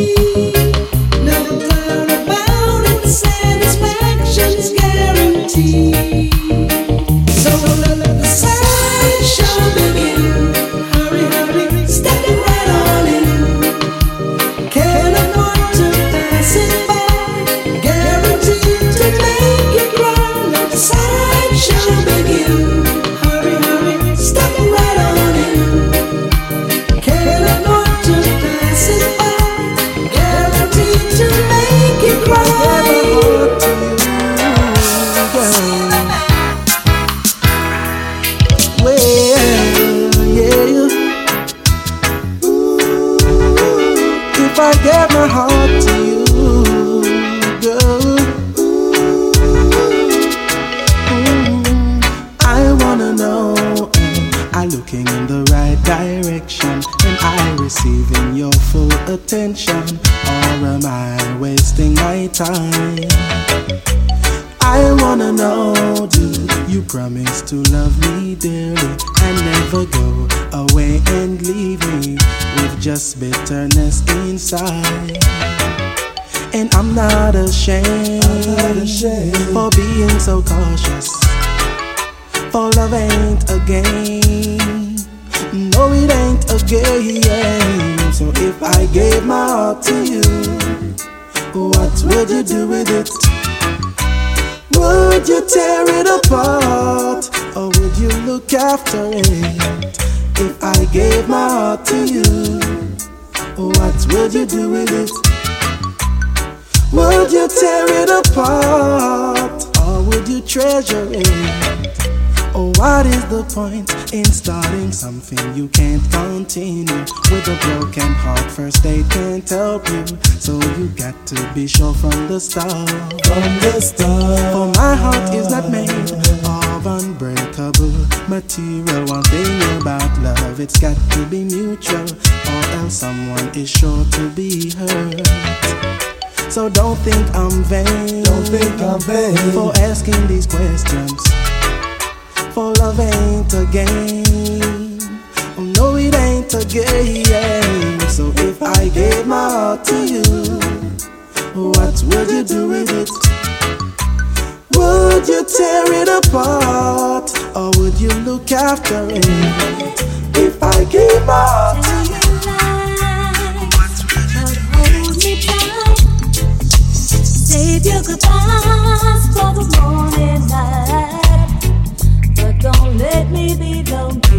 you. in the right direction? and I receiving your full attention? Or am I wasting my time? I wanna know, do you promise to love me dearly and never go away and leave me with just bitterness inside? And I'm not ashamed, I'm not ashamed. for being so cautious for love ain't a game. No, it ain't a game. So if I gave my heart to you, what would you do with it? Would you tear it apart? Or would you look after it? If I gave my heart to you, what would you do with it? Would you tear it apart? Or would you treasure it? Oh, what is the point in starting something you can't continue? With a broken heart, first aid can't help you. So you got to be sure from the start. From the start. For my heart is not made of unbreakable material. One thing about love, it's got to be mutual, or else someone is sure to be hurt. So don't think I'm vain. Don't think I'm vain for asking these questions. For love ain't a game. Oh no, it ain't a game. So if I gave my heart to you, what would you do with it? Would you tear it apart? Or would you look after it? If I gave my heart to you. Save your goodbyes for the morning light. Don't let me be lonely.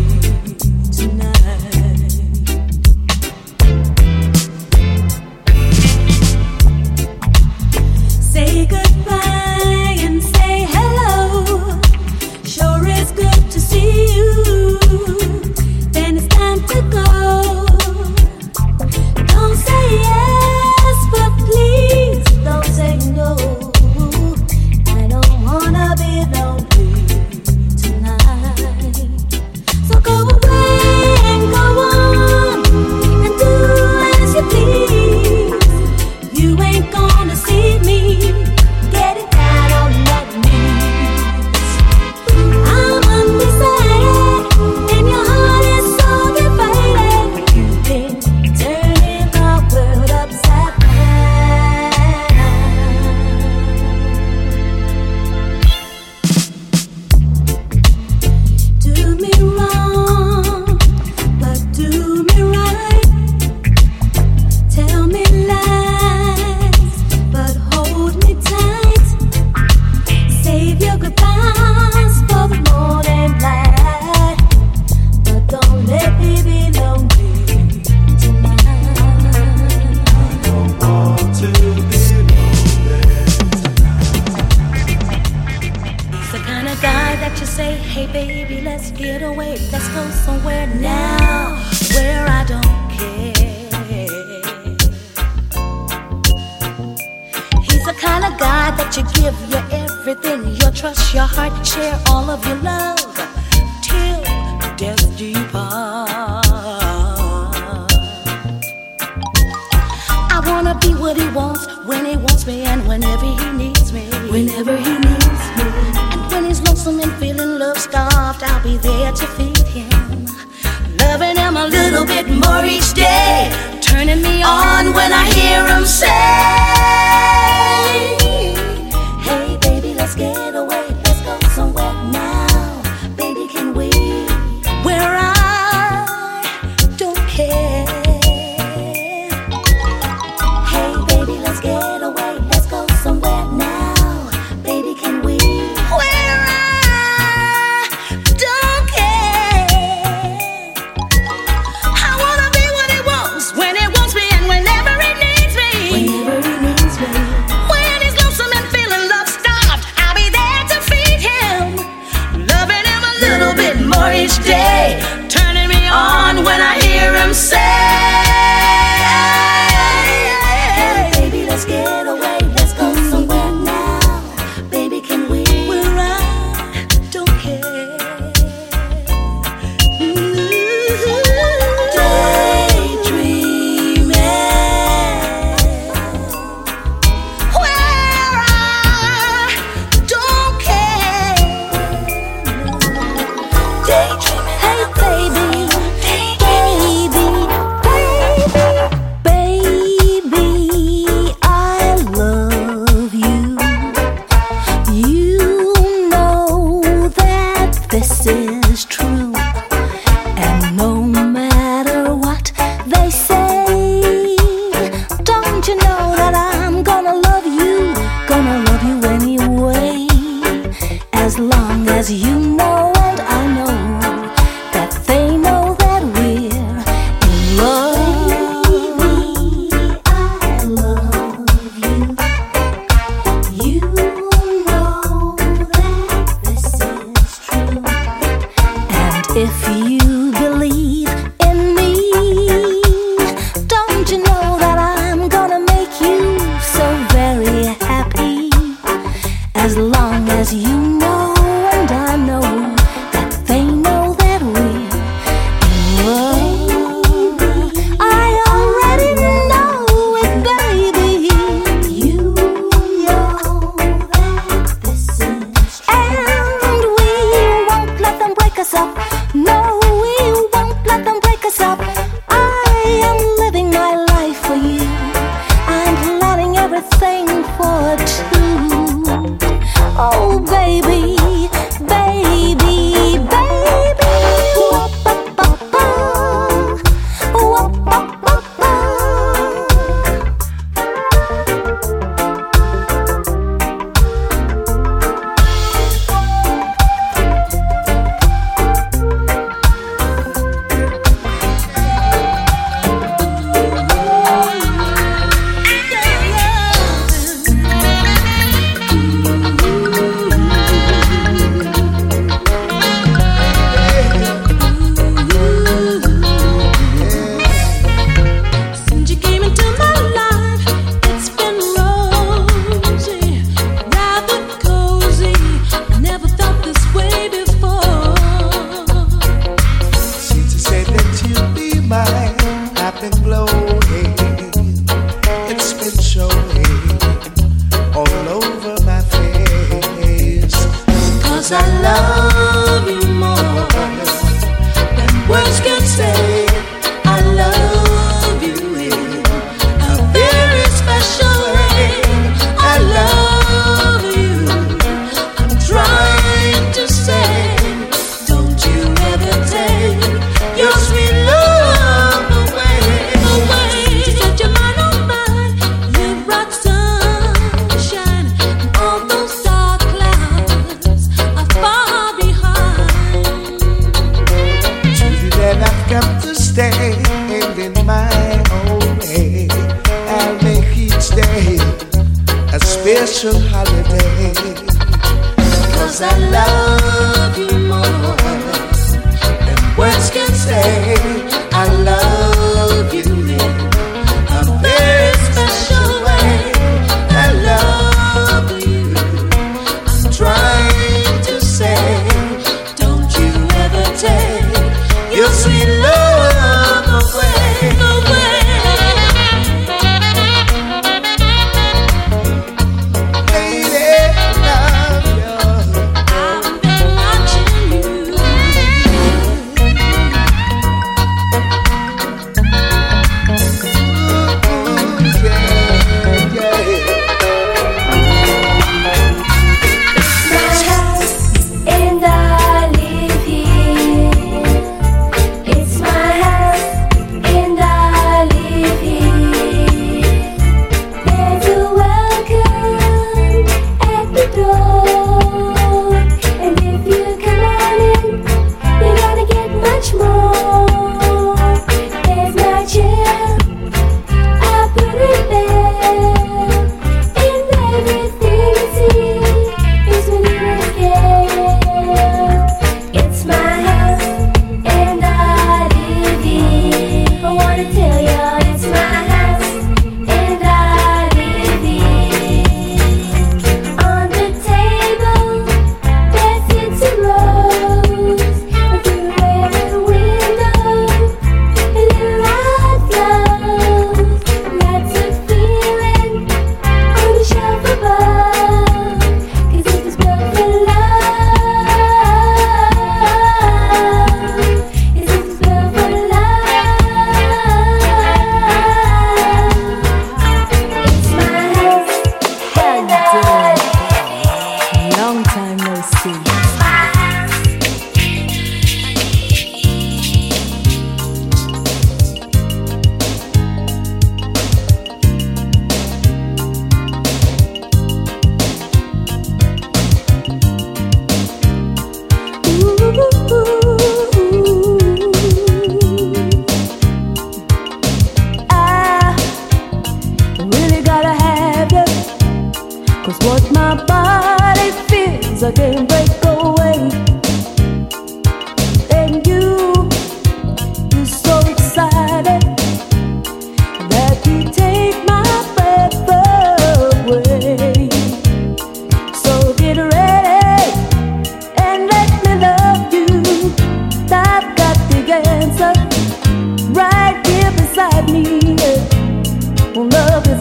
Special holiday.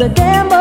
A child.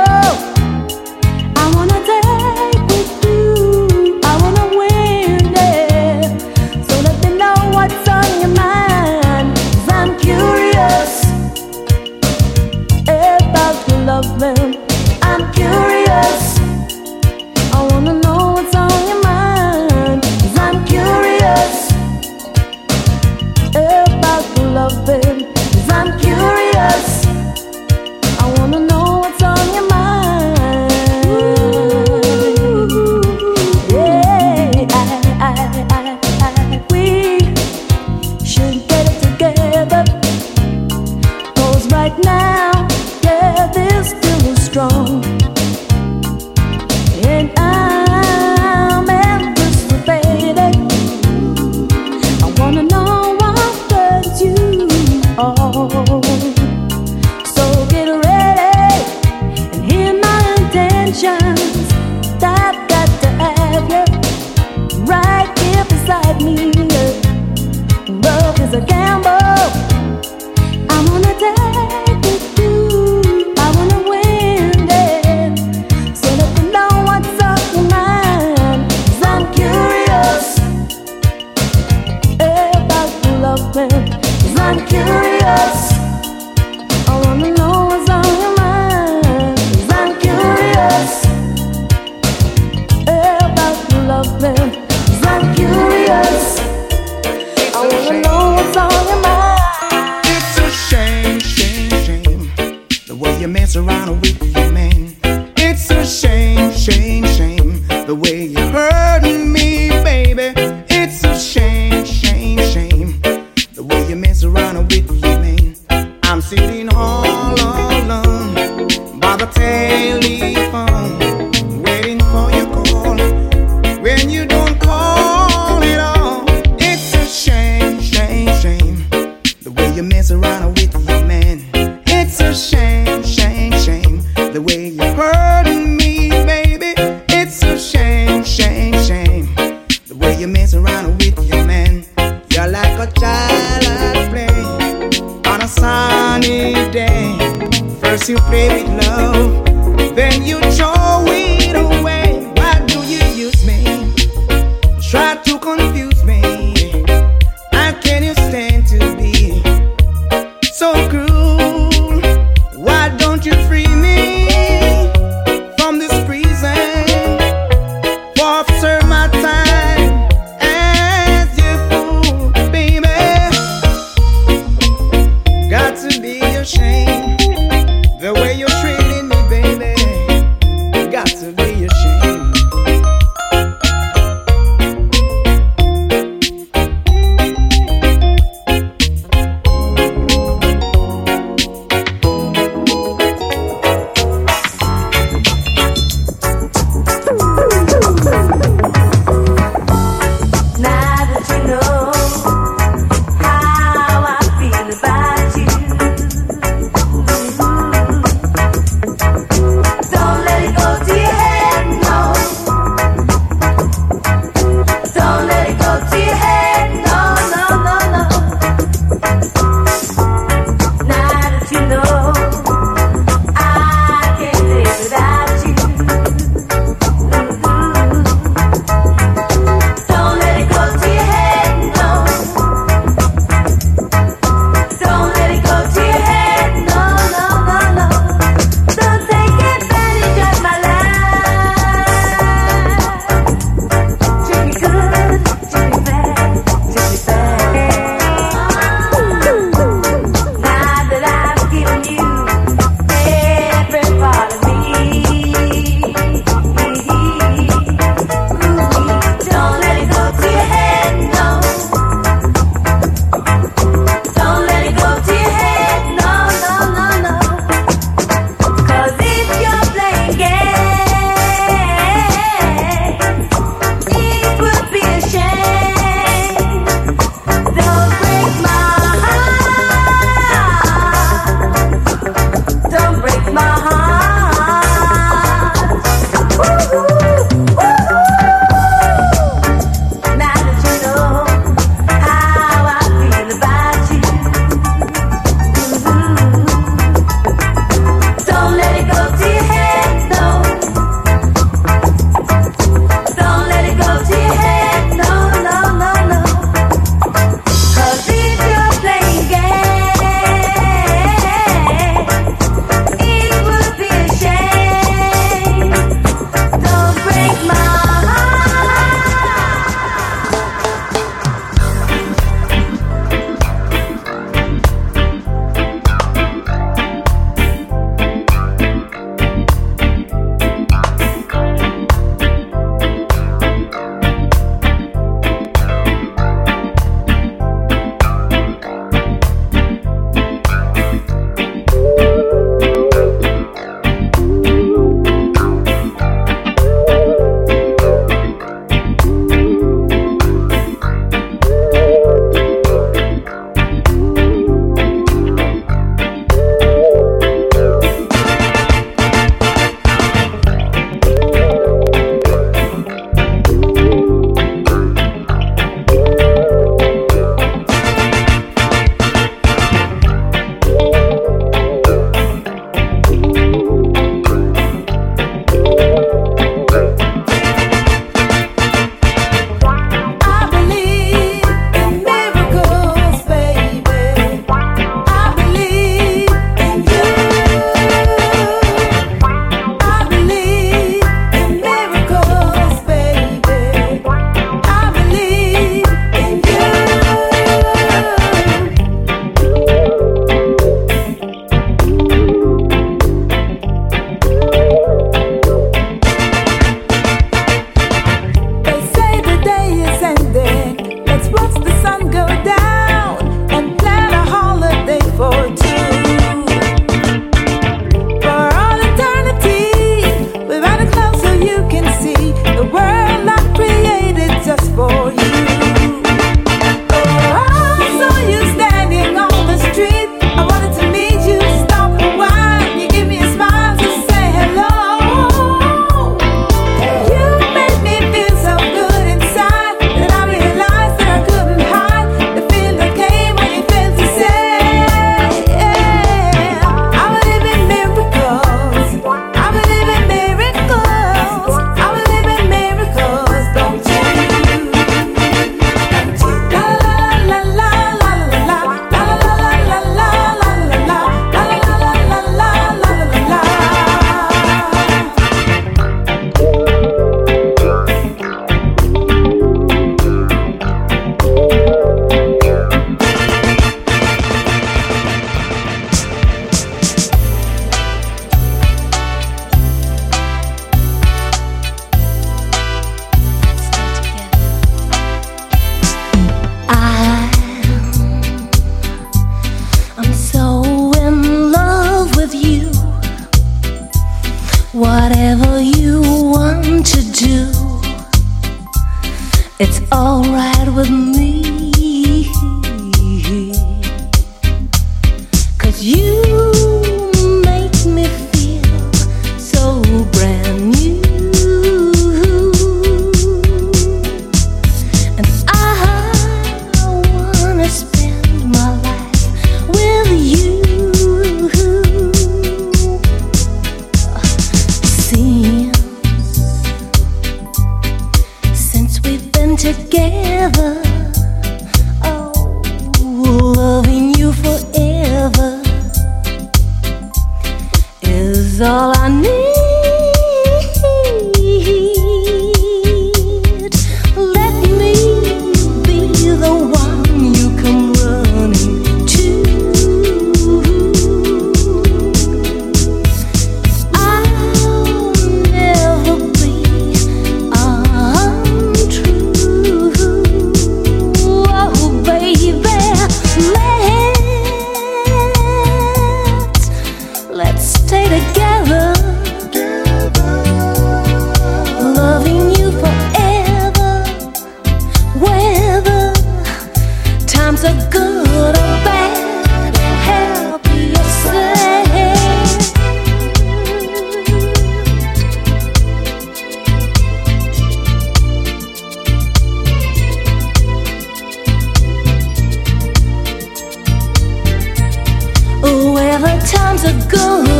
times ago.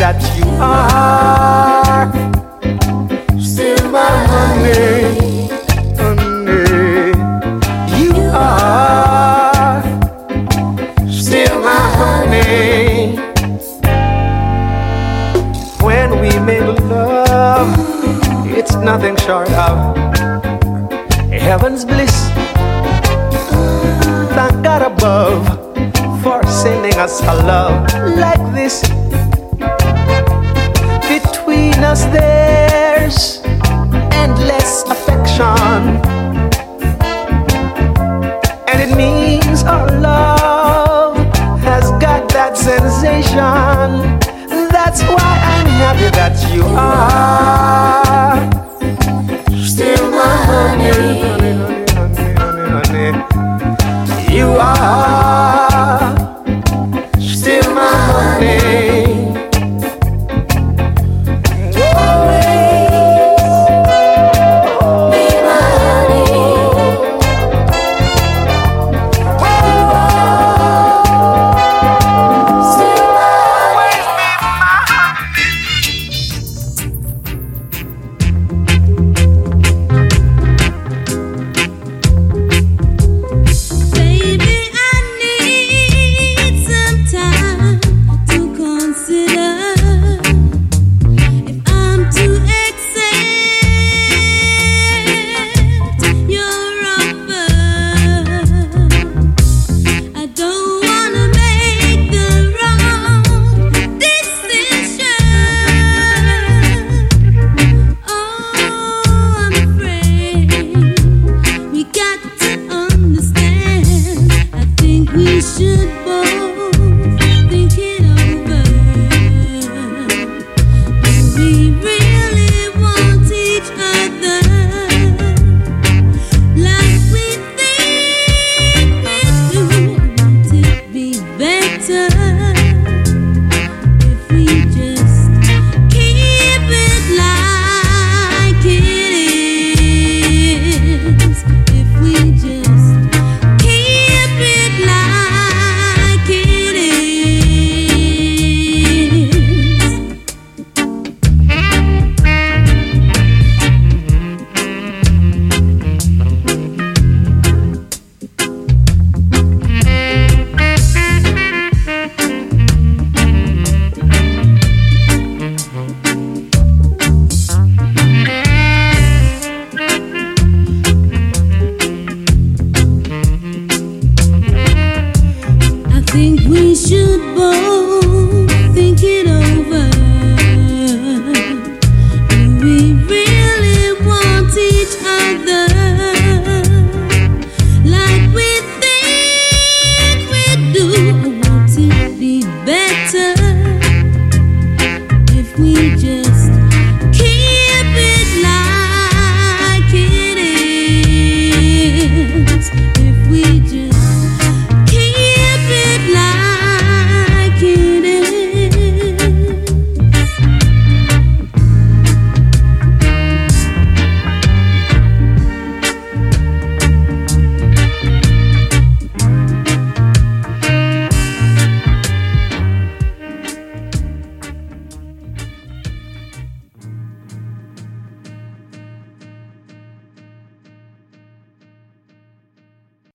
That you are honey. honey, should both